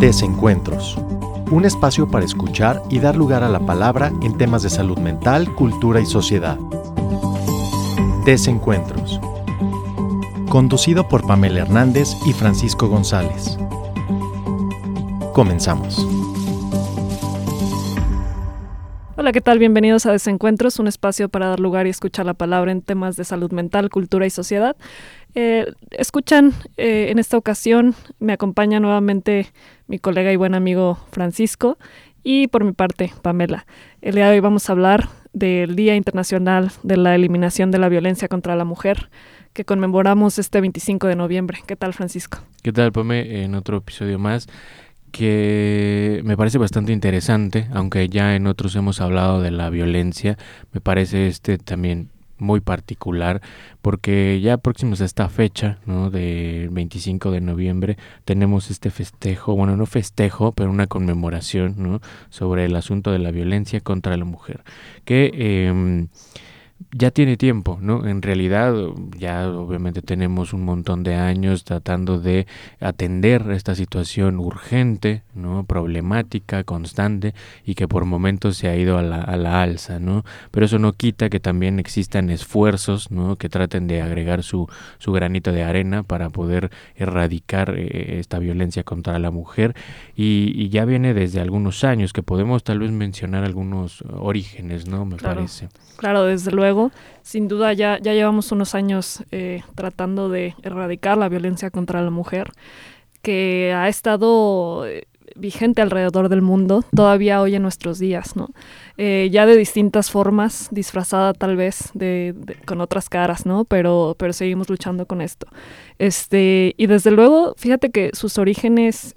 Desencuentros. Un espacio para escuchar y dar lugar a la palabra en temas de salud mental, cultura y sociedad. Desencuentros. Conducido por Pamela Hernández y Francisco González. Comenzamos. Hola, ¿qué tal? Bienvenidos a Desencuentros, un espacio para dar lugar y escuchar la palabra en temas de salud mental, cultura y sociedad. Eh, escuchan, eh, en esta ocasión me acompaña nuevamente mi colega y buen amigo Francisco y por mi parte Pamela. El día de hoy vamos a hablar del Día Internacional de la Eliminación de la Violencia contra la Mujer que conmemoramos este 25 de noviembre. ¿Qué tal, Francisco? ¿Qué tal, Pame? En otro episodio más que me parece bastante interesante, aunque ya en otros hemos hablado de la violencia, me parece este también muy particular porque ya próximos a esta fecha, ¿no? De 25 de noviembre tenemos este festejo, bueno, no festejo, pero una conmemoración, ¿no? Sobre el asunto de la violencia contra la mujer, que eh, ya tiene tiempo, ¿no? En realidad ya obviamente tenemos un montón de años tratando de atender esta situación urgente, ¿no? Problemática, constante y que por momentos se ha ido a la, a la alza, ¿no? Pero eso no quita que también existan esfuerzos, ¿no? Que traten de agregar su, su granito de arena para poder erradicar eh, esta violencia contra la mujer y, y, ya viene desde algunos años que podemos tal vez mencionar algunos orígenes, ¿no? Me claro, parece. Claro, desde luego Sin duda ya, ya llevamos unos años eh, tratando de erradicar la violencia contra la mujer, que ha estado eh, vigente alrededor del mundo, todavía hoy en nuestros días, ¿no? Eh, ya de distintas formas, disfrazada tal vez de, con otras caras, ¿no? Pero, pero seguimos luchando con esto. Este, y desde luego, fíjate que sus orígenes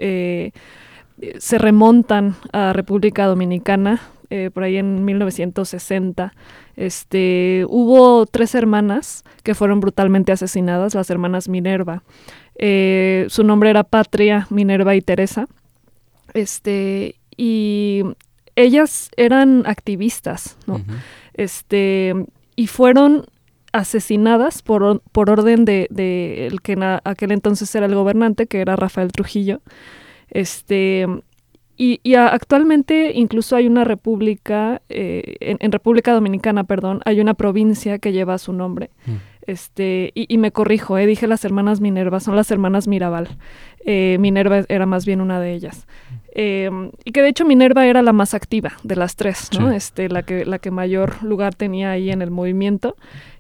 se remontan a República Dominicana, eh, por ahí en 1960, este, hubo tres hermanas que fueron brutalmente asesinadas, las hermanas Minerva. Eh, su nombre era Patria, Minerva y Teresa. Este, y ellas eran activistas, ¿no? Uh -huh. Este, y fueron asesinadas por, por orden de, de, el que en aquel entonces era el gobernante, que era Rafael Trujillo. Este, y, y, actualmente incluso hay una república, eh, en, en, República Dominicana, perdón, hay una provincia que lleva su nombre. Mm. Este, y, y, me corrijo, eh, dije las hermanas Minerva, son las hermanas Mirabal. Eh, Minerva era más bien una de ellas. Eh, y que de hecho Minerva era la más activa de las tres, ¿no? Sí. Este, la que, la que mayor lugar tenía ahí en el movimiento.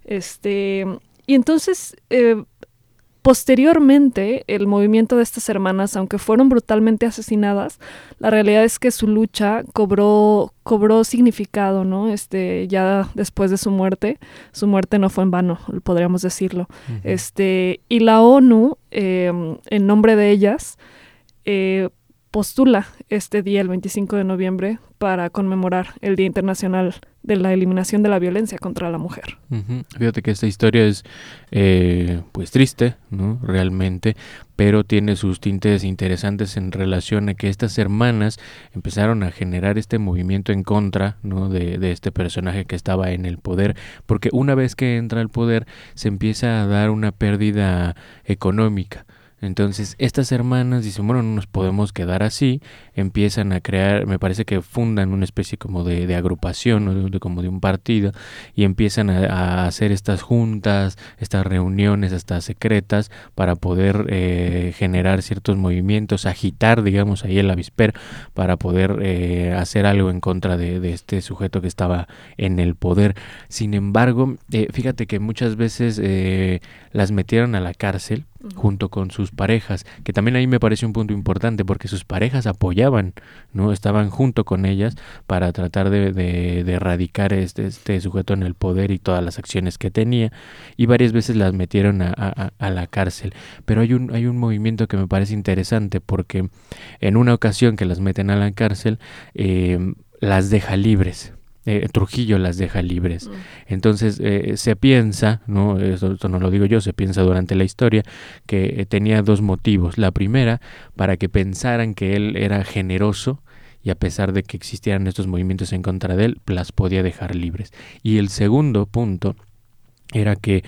Este, y entonces eh, Posteriormente, el movimiento de estas hermanas, aunque fueron brutalmente asesinadas, la realidad es que su lucha cobró, cobró significado, ¿no? Este, ya después de su muerte, su muerte no fue en vano, podríamos decirlo. Uh -huh. Este, y la ONU, eh, en nombre de ellas, eh, postula este día, el 25 de noviembre, para conmemorar el Día Internacional de la Eliminación de la Violencia contra la Mujer. Uh. Fíjate que esta historia es eh, pues triste, ¿no? Realmente, pero tiene sus tintes interesantes en relación a que estas hermanas empezaron a generar este movimiento en contra, ¿no? De, de este personaje que estaba en el poder, porque una vez que entra al poder se empieza a dar una pérdida económica. Entonces, estas hermanas dicen, bueno, no nos podemos quedar así, empiezan a crear, me parece que fundan una especie como de, agrupación, de, como de un partido, y empiezan a, hacer estas juntas, estas reuniones hasta secretas para poder eh, generar ciertos movimientos, agitar, digamos, ahí el avispero para poder eh, hacer algo en contra de, de, este sujeto que estaba en el poder. Sin embargo, eh, fíjate que muchas veces eh, las metieron a la cárcel junto con sus parejas, que también ahí me parece un punto importante porque sus parejas apoyaban, ¿no? Estaban junto con ellas para tratar de, de, de erradicar este, este, sujeto en el poder y todas las acciones que tenía y varias veces las metieron a, a, a, la cárcel. Pero hay un, hay un movimiento que me parece interesante porque en una ocasión que las meten a la cárcel, eh, las deja libres eh, Trujillo las deja libres. Mm. Entonces eh, se piensa, ¿no? Esto, esto, no lo digo yo, se piensa durante la historia que eh, tenía dos motivos. La primera, para que pensaran que él era generoso y a pesar de que existieran estos movimientos en contra de él, las podía dejar libres. Y el segundo punto era que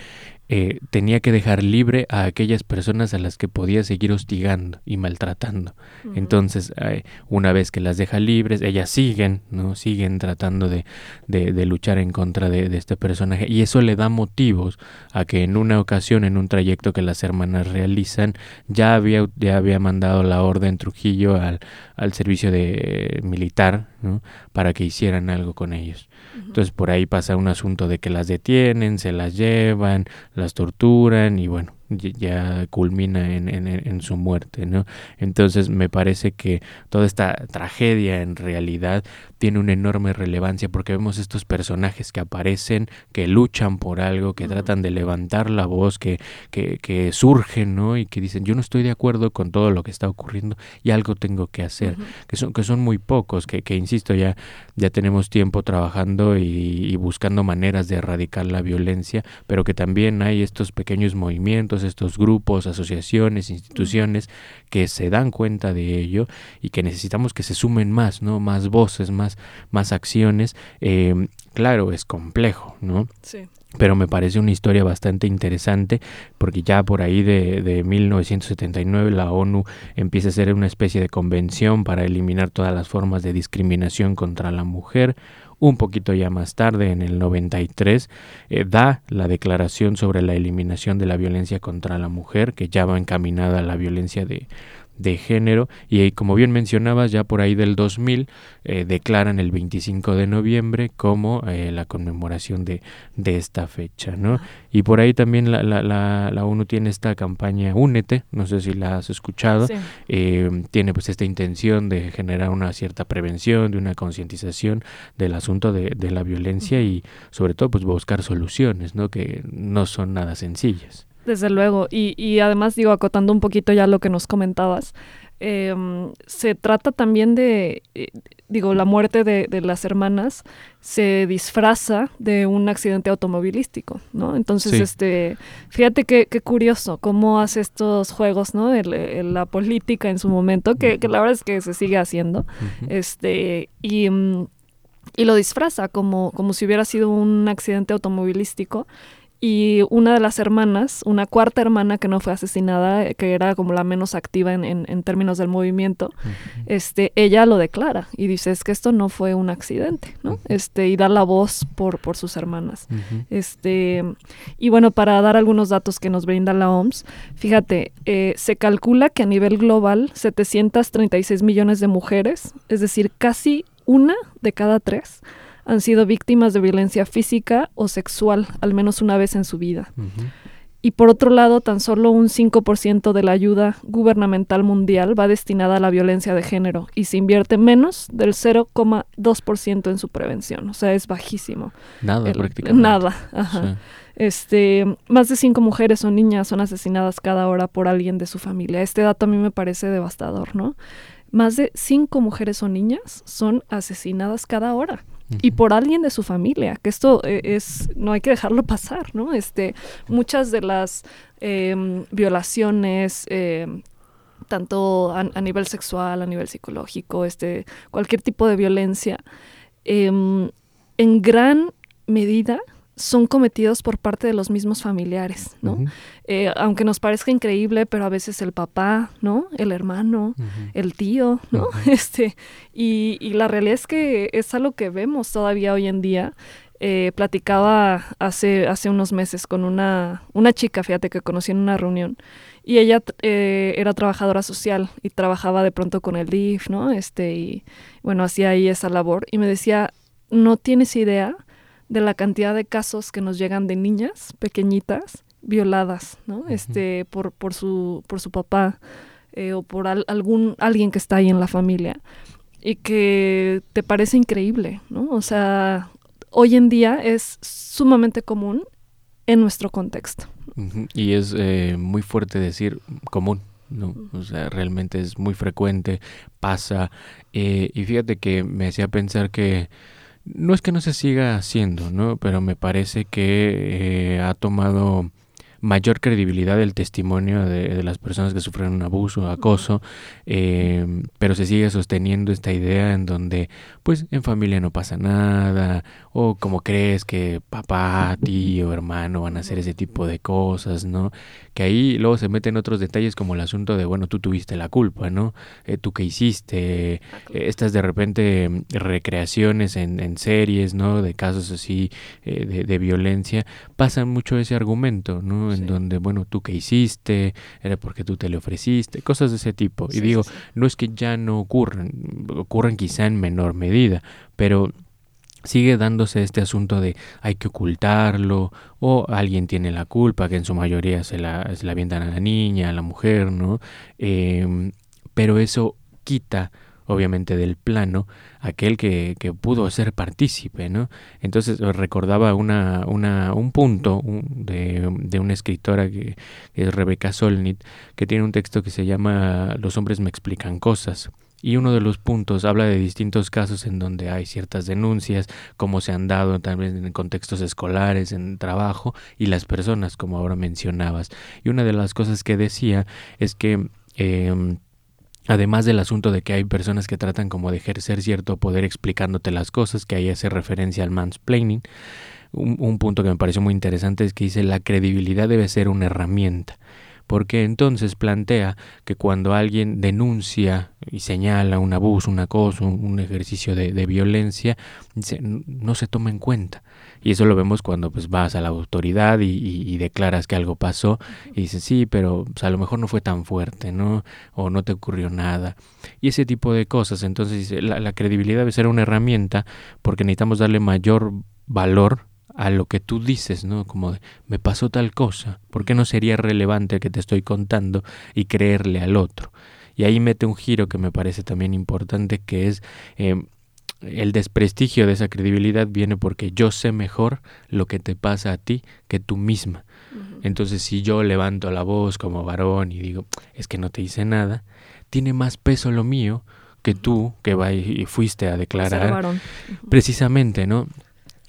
eh, tenía que dejar libre a aquellas personas a las que podía seguir hostigando y maltratando. Entonces, eh, una vez que las deja libres, ellas siguen, ¿no? Siguen tratando de, de, luchar en contra de, de, este personaje. Y eso le da motivos a que en una ocasión, en un trayecto que las hermanas realizan, ya había, ya había mandado la orden Trujillo al, al servicio de militar, ¿no? Para que hicieran algo con ellos. Entonces por ahí pasa un asunto de que las detienen, se las llevan, las torturan y bueno, ya culmina en, en, en, su muerte, ¿no? Entonces me parece que toda esta tragedia en realidad tiene una enorme relevancia porque vemos estos personajes que aparecen, que luchan por algo, que tratan de levantar la voz, que, que, que, surgen, ¿no? Y que dicen, yo no estoy de acuerdo con todo lo que está ocurriendo y algo tengo que hacer, que, son, que son muy pocos, que, que insisto, ya, ya tenemos tiempo trabajando y, y buscando maneras de erradicar la violencia, pero que también hay estos pequeños movimientos, estos grupos, asociaciones, instituciones que se dan cuenta de ello y que necesitamos que se sumen más, ¿no? Más voces, más, más acciones. Eh, claro, es complejo, ¿no? Sí pero me parece una historia bastante interesante porque ya por ahí de, de, 1979 la ONU empieza a hacer una especie de convención para eliminar todas las formas de discriminación contra la mujer un poquito ya más tarde, en el 93, eh, da la declaración sobre la eliminación de la violencia contra la mujer, que ya va encaminada a la violencia de, de género y como bien mencionabas ya por ahí del 2000 eh, declaran el 25 de noviembre como eh, la conmemoración de, de, esta fecha ¿no? y por ahí también la, la, la, ONU tiene esta campaña Únete no sé si la has escuchado eh, tiene pues esta intención de generar una cierta prevención de una concientización del asunto de, de la violencia y sobre todo pues buscar soluciones ¿no? que no son nada sencillas desde luego, y, y además digo, acotando un poquito ya lo que nos comentabas, em, se trata también de, eh, digo, la muerte de, de, las hermanas se disfraza de un accidente automovilístico, ¿no? Entonces, este, fíjate qué, qué, curioso cómo hace estos juegos, ¿no? El, la política en su momento, que, que, la verdad es que se sigue haciendo, este, y... Mm, y lo disfraza como, como si hubiera sido un accidente automovilístico y una de las hermanas, una cuarta hermana que no fue asesinada, que era como la menos activa en, en, términos del movimiento, este, ella lo declara y dice es que esto no fue un accidente, ¿no? Este, y da la voz por, por sus hermanas. Este, y bueno, para dar algunos datos que nos brinda la OMS, fíjate, eh, se calcula que a nivel global 736 millones de mujeres, es decir, casi una de cada tres, han sido víctimas de violencia física o sexual al menos una vez en su vida. Y por otro lado, tan solo un 5% de la ayuda gubernamental mundial va destinada a la violencia de género y se invierte menos del 0,2% en su prevención. O sea, es bajísimo. Nada, prácticamente. Nada, ajá. Este, más de cinco mujeres o niñas son asesinadas cada hora por alguien de su familia. Este dato a mí me parece devastador, ¿no? Más de cinco mujeres o niñas son asesinadas cada hora y por alguien de su familia, que esto eh, es, no hay que dejarlo pasar, ¿no? Este, muchas de las em, violaciones, em, tanto a, nivel sexual, a nivel psicológico, este, cualquier tipo de violencia, em, en gran medida son cometidos por parte de los mismos familiares, ¿no? Eh, aunque nos parezca increíble, pero a veces el papá, ¿no? El hermano, el tío, ¿no? Este, y, y, la realidad es que es algo que vemos todavía hoy en día. Eh, platicaba hace, hace unos meses con una, una chica, fíjate, que conocí en una reunión, y ella eh, era trabajadora social y trabajaba de pronto con el DIF, ¿no? Este, y bueno, hacía ahí esa labor, y me decía, no tienes idea de la cantidad de casos que nos llegan de niñas pequeñitas violadas, ¿no? Este, por, por su, por su papá eh, o por algún, alguien que está ahí en la familia y que te parece increíble, ¿no? O sea, hoy en día es sumamente común en nuestro contexto. Y es eh, muy fuerte decir común, ¿no? O sea, realmente es muy frecuente, pasa. Eh, y fíjate que me hacía pensar que no es que no se siga haciendo, ¿no? Pero me parece que eh, ha tomado mayor credibilidad del testimonio de, las personas que sufren un abuso, acoso, eh, pero se sigue sosteniendo esta idea en donde pues en familia no pasa nada o como crees que papá, tío, hermano van a hacer ese tipo de cosas, ¿no? Que ahí luego se meten otros detalles como el asunto de, bueno, tú tuviste la culpa, ¿no? Eh, tú qué hiciste, ah, estas de repente mm, recreaciones en, en, series, ¿no? De casos así eh, de, de, violencia, pasan mucho ese argumento, ¿no? En donde, bueno, tú qué hiciste, era porque tú te le ofreciste, cosas de ese tipo. y digo, no es que ya no ocurran, ocurran quizá en menor medida, pero sigue dándose este asunto de hay que ocultarlo o alguien tiene la culpa, que en su mayoría se la, se la avientan a la niña, a la mujer, ¿no? Em, pero eso quita obviamente del plano aquel que, que pudo ser partícipe, ¿no? Entonces recordaba una, una, un punto de, de, una escritora que, es Rebeca Solnit, que tiene un texto que se llama Los hombres me explican cosas. Y uno de los puntos habla de distintos casos en donde hay ciertas denuncias, cómo se han dado también en contextos escolares, en trabajo, y las personas, como ahora mencionabas. Y una de las cosas que decía es que... Em, además del asunto de que hay personas que tratan como de ejercer cierto poder explicándote las cosas, que ahí hace referencia al mansplaining, un, un punto que me pareció muy interesante es que dice la credibilidad debe ser una herramienta porque entonces plantea que cuando alguien denuncia y señala un abuso, un acoso, un ejercicio de, violencia, no se toma en cuenta. Y eso lo vemos cuando pues vas a la autoridad y, declaras que algo pasó y dices, sí, pero pues, a lo mejor no fue tan fuerte, ¿no? O no te ocurrió nada. Y ese tipo de cosas. Entonces la, la credibilidad debe ser una herramienta porque necesitamos darle mayor valor a lo que tú dices, ¿no? Como de, me pasó tal cosa, ¿por qué no sería relevante que te estoy contando y creerle al otro? Y ahí mete un giro que me parece también importante, que es em, el desprestigio de esa credibilidad viene porque yo sé mejor lo que te pasa a ti que tú misma. Entonces, si yo levanto la voz como varón y digo, es que no te hice nada, tiene más peso lo mío que tú que va y fuiste a declarar. Precisamente, ¿no?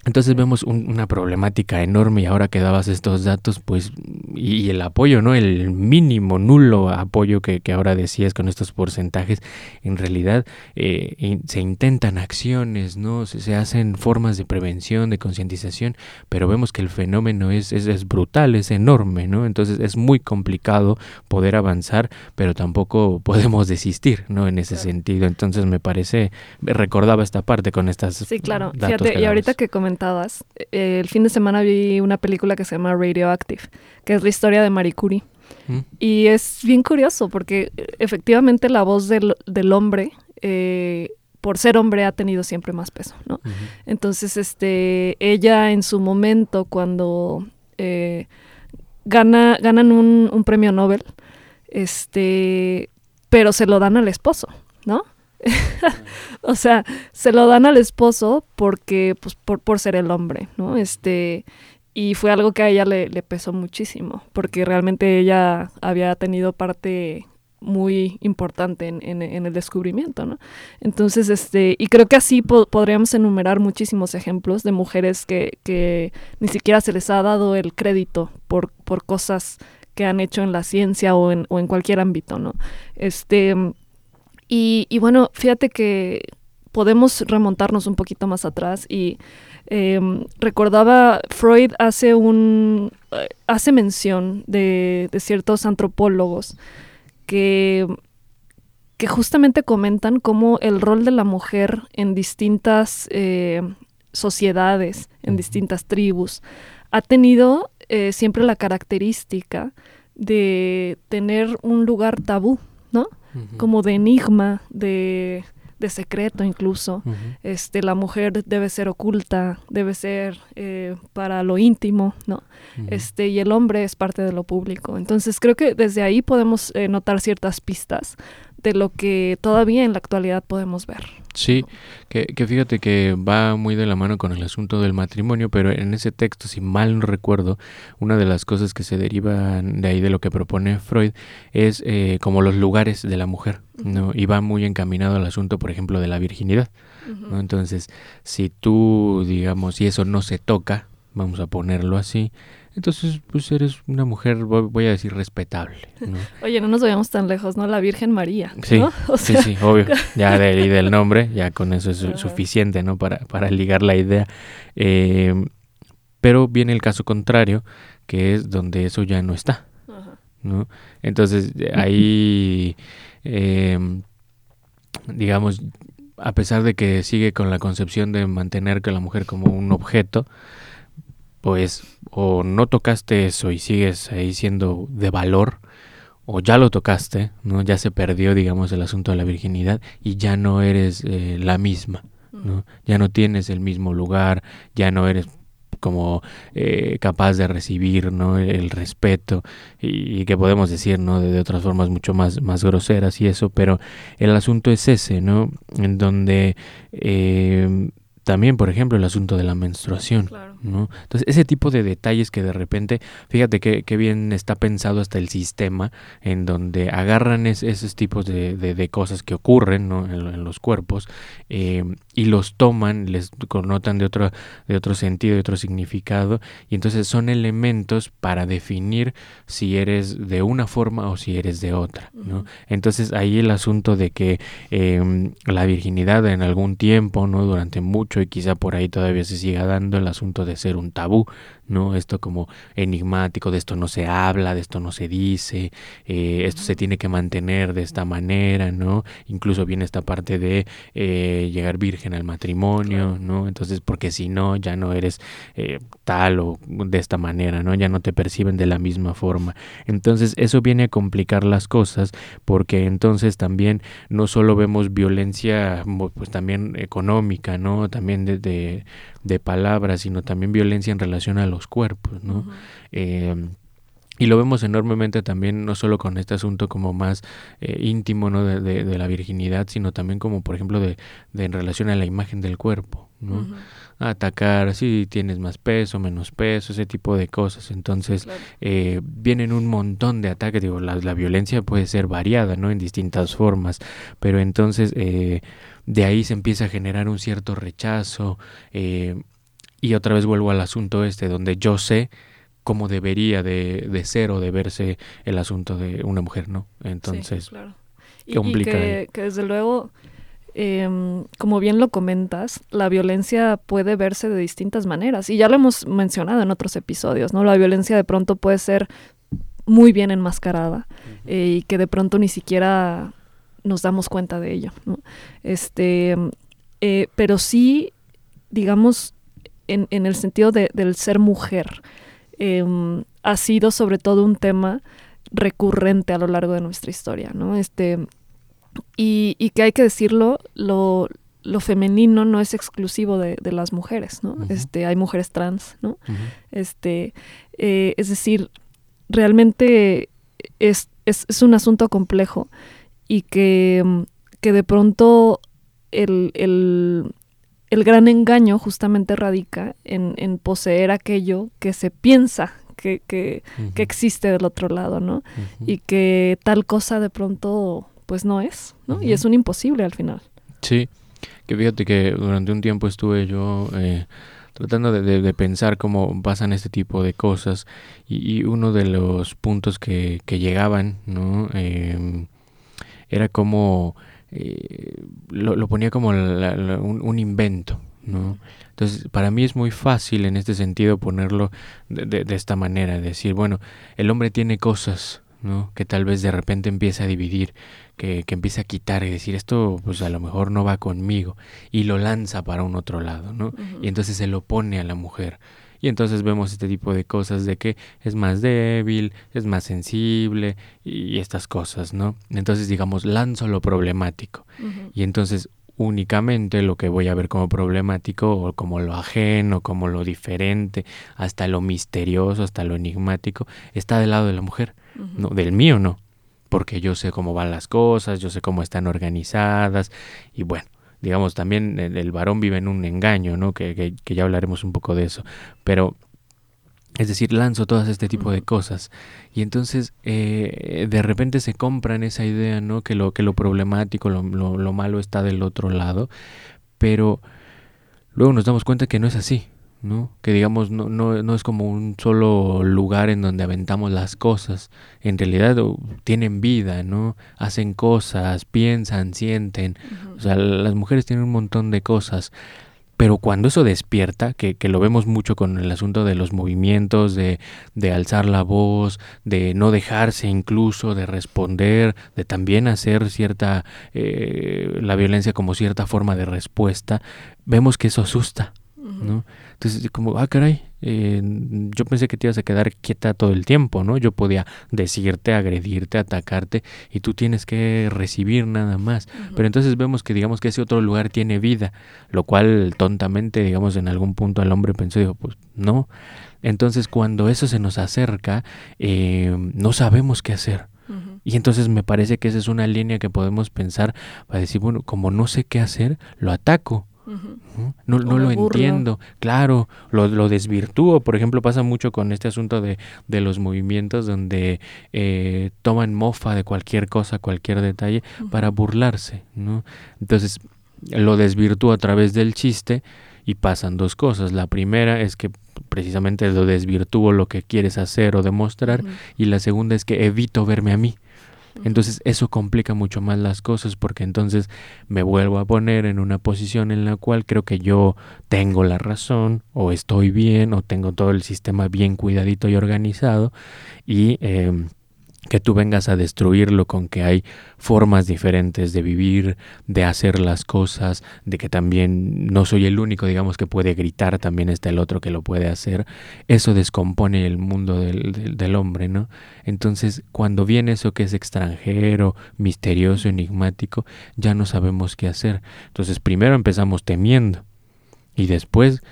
Entonces vemos una problemática enorme y ahora que dabas estos datos, pues, y, el apoyo, ¿no? El mínimo, nulo apoyo que, que, ahora decías con estos porcentajes, en realidad eh, se intentan acciones, ¿no? Se, hacen formas de prevención, de concientización, pero vemos que el fenómeno es, es, es, brutal, es enorme, ¿no? Entonces es muy complicado poder avanzar, pero tampoco podemos desistir, ¿no? En ese sentido. Entonces me parece, recordaba esta parte con estas... Sí, claro. Fíjate, y ahorita que eh, el fin de semana vi una película que se llama Radioactive, que es la historia de Marie Curie. Mm. Y es bien curioso porque eh, efectivamente la voz del, hombre, eh, por ser hombre, ha tenido siempre más peso, ¿no? Entonces, este, ella en su momento, cuando gana, ganan un, un premio Nobel, este, pero se lo dan al esposo, ¿no? o sea, se lo dan al esposo porque, pues, por, por ser el hombre, ¿no? Este, y fue algo que a ella le, pesó muchísimo, porque realmente ella había tenido parte muy importante en, el descubrimiento, ¿no? Entonces, este, y creo que así podríamos enumerar muchísimos ejemplos de mujeres que, que, ni siquiera se les ha dado el crédito por, por cosas que han hecho en la ciencia o en, o en cualquier ámbito, ¿no? Este, y, bueno, fíjate que podemos remontarnos un poquito más atrás y em, recordaba Freud hace un eh, hace mención de, ciertos antropólogos que, que justamente comentan cómo el rol de la mujer en distintas eh, sociedades, en distintas tribus, ha tenido eh, siempre la característica de tener un lugar tabú, ¿no? Como de enigma, de, de secreto incluso. este, la mujer debe ser oculta, debe ser eh, para lo íntimo, ¿no? este, y el hombre es parte de lo público. Entonces creo que desde ahí podemos eh, notar ciertas pistas de lo que todavía en la actualidad podemos ver. Sí, que, que, fíjate que va muy de la mano con el asunto del matrimonio, pero en ese texto, si mal no recuerdo, una de las cosas que se derivan de ahí de lo que propone Freud es eh, como los lugares de la mujer, ¿no? Y va muy encaminado al asunto, por ejemplo, de la virginidad, ¿no? Entonces, si tú, digamos, si eso no se toca, vamos a ponerlo así, entonces pues eres una mujer, voy a decir, respetable. Oye, no nos vayamos tan lejos, ¿no? La Virgen María. Sí, sí, sí, obvio. Ya de, del nombre, ya con eso es suficiente, ¿no? Para, para ligar la idea. Eh, pero viene el caso contrario, que es donde eso ya no está. ¿no? Entonces ahí, em, digamos, a pesar de que sigue con la concepción de mantener que la mujer como un objeto, pues o no tocaste eso y sigues ahí siendo de valor, o ya lo tocaste, ¿no? Ya se perdió, digamos, el asunto de la virginidad y ya no eres eh, la misma, ¿no? Ya no tienes el mismo lugar, ya no eres como eh, capaz de recibir ¿no? el, respeto y, que podemos decir ¿no? de, otras formas mucho más, más groseras y eso, pero el asunto es ese, ¿no? En donde eh, también, por ejemplo, el asunto de la menstruación. ¿No? Entonces, ese tipo de detalles que de repente, fíjate que, bien está pensado hasta el sistema, en donde agarran esos tipos de, de, cosas que ocurren ¿no? en, los cuerpos eh, y los toman, les connotan de otro, de otro sentido, de otro significado, y entonces son elementos para definir si eres de una forma o si eres de otra. ¿no? Entonces, ahí el asunto de que em, la virginidad en algún tiempo, ¿no? durante mucho, y quizá por ahí todavía se siga dando el asunto de ser un tabú, ¿no? Esto como enigmático, de esto no se habla, de esto no se dice, eh, esto se tiene que mantener de esta manera, ¿no? Incluso viene esta parte de eh, llegar virgen al matrimonio, ¿no? Entonces, porque si no, ya no eres eh, tal o de esta manera, ¿no? Ya no te perciben de la misma forma. Entonces, eso viene a complicar las cosas porque entonces también no solo vemos violencia, pues también económica, ¿no? También de, de, de palabras, sino también violencia en relación a los cuerpos, ¿no? Em, y lo vemos enormemente también, no solo con este asunto como más eh, íntimo ¿no? de, de, la virginidad, sino también como, por ejemplo, de, de en relación a la imagen del cuerpo, ¿no? Atacar si tienes más peso, menos peso, ese tipo de cosas. Entonces, eh, vienen un montón de ataques. Digo, la, la, violencia puede ser variada, ¿no? En distintas formas. Pero entonces, eh, de ahí se empieza a generar un cierto rechazo. Eh, y otra vez vuelvo al asunto este, donde yo sé cómo debería de, de, ser o de verse el asunto de una mujer, ¿no? Entonces, claro. y, que, desde luego, em, como bien lo comentas, la violencia puede verse de distintas maneras. Y ya lo hemos mencionado en otros episodios, ¿no? La violencia de pronto puede ser muy bien enmascarada eh, y que de pronto ni siquiera nos damos cuenta de ello, ¿no? Este, eh, pero sí, digamos, en, en el sentido de, del ser mujer, eh, ha sido sobre todo un tema recurrente a lo largo de nuestra historia, ¿no? Este, y, y que hay que decirlo, lo, lo femenino no es exclusivo de, de las mujeres, ¿no? Este, hay mujeres trans, ¿no? Este, eh, es decir, realmente es, es, es, un asunto complejo y que, que de pronto el, el, el gran engaño justamente radica en, en poseer aquello que se piensa que, que, que, existe del otro lado, ¿no? Y que tal cosa de pronto pues no es, ¿no? Y es un imposible al final. Sí, que fíjate que durante un tiempo estuve yo eh, tratando de, de, de, pensar cómo pasan este tipo de cosas y, y uno de los puntos que, que llegaban, ¿no? Eh, era como eh, lo, lo, ponía como la, la, un, un, invento, ¿no? Entonces, para mí es muy fácil en este sentido ponerlo de, de, de, esta manera, decir, bueno, el hombre tiene cosas, ¿no? Que tal vez de repente empieza a dividir, que, que empieza a quitar y decir, esto pues a lo mejor no va conmigo, y lo lanza para un otro lado, ¿no? Uh -huh. Y entonces se lo pone a la mujer. Y entonces vemos este tipo de cosas de que es más débil, es más sensible y estas cosas, ¿no? Entonces digamos, lanzo lo problemático. Uh -huh. Y entonces únicamente lo que voy a ver como problemático o como lo ajeno, como lo diferente, hasta lo misterioso, hasta lo enigmático, está del lado de la mujer, uh -huh. no del mío no, porque yo sé cómo van las cosas, yo sé cómo están organizadas y bueno, digamos, también el, el, varón vive en un engaño, ¿no? Que, que, que, ya hablaremos un poco de eso. Pero, es decir, lanzo todas este tipo de cosas. Y entonces, eh, de repente se compran esa idea, ¿no? Que lo, que lo problemático, lo, lo, lo malo está del otro lado. Pero luego nos damos cuenta que no es así. ¿No? Que digamos no, no, no, es como un solo lugar en donde aventamos las cosas. En realidad tienen vida, ¿no? Hacen cosas, piensan, sienten. O sea, las mujeres tienen un montón de cosas. Pero cuando eso despierta, que, que, lo vemos mucho con el asunto de los movimientos, de, de, alzar la voz, de no dejarse incluso, de responder, de también hacer cierta, eh, la violencia como cierta forma de respuesta, vemos que eso asusta, ¿no? Entonces, como, ah, caray, eh, yo pensé que te ibas a quedar quieta todo el tiempo, ¿no? Yo podía decirte, agredirte, atacarte y tú tienes que recibir nada más. Pero entonces vemos que digamos que ese otro lugar tiene vida, lo cual tontamente, digamos, en algún punto el hombre pensó, dijo, pues no. Entonces cuando eso se nos acerca, eh, no sabemos qué hacer. Y entonces me parece que esa es una línea que podemos pensar para decir, bueno, como no sé qué hacer, lo ataco. No, no lo entiendo, claro, lo, lo, desvirtúo. Por ejemplo, pasa mucho con este asunto de, de los movimientos donde eh, toman mofa de cualquier cosa, cualquier detalle, para burlarse. ¿no? Entonces, lo desvirtúo a través del chiste y pasan dos cosas. La primera es que precisamente lo desvirtúo lo que quieres hacer o demostrar y la segunda es que evito verme a mí. Entonces eso complica mucho más las cosas porque entonces me vuelvo a poner en una posición en la cual creo que yo tengo la razón o estoy bien o tengo todo el sistema bien cuidadito y organizado y eh, que tú vengas a destruirlo con que hay formas diferentes de vivir, de hacer las cosas, de que también no soy el único, digamos, que puede gritar, también está el otro que lo puede hacer, eso descompone el mundo del, del, hombre, ¿no? Entonces, cuando viene eso que es extranjero, misterioso, enigmático, ya no sabemos qué hacer. Entonces, primero empezamos temiendo y después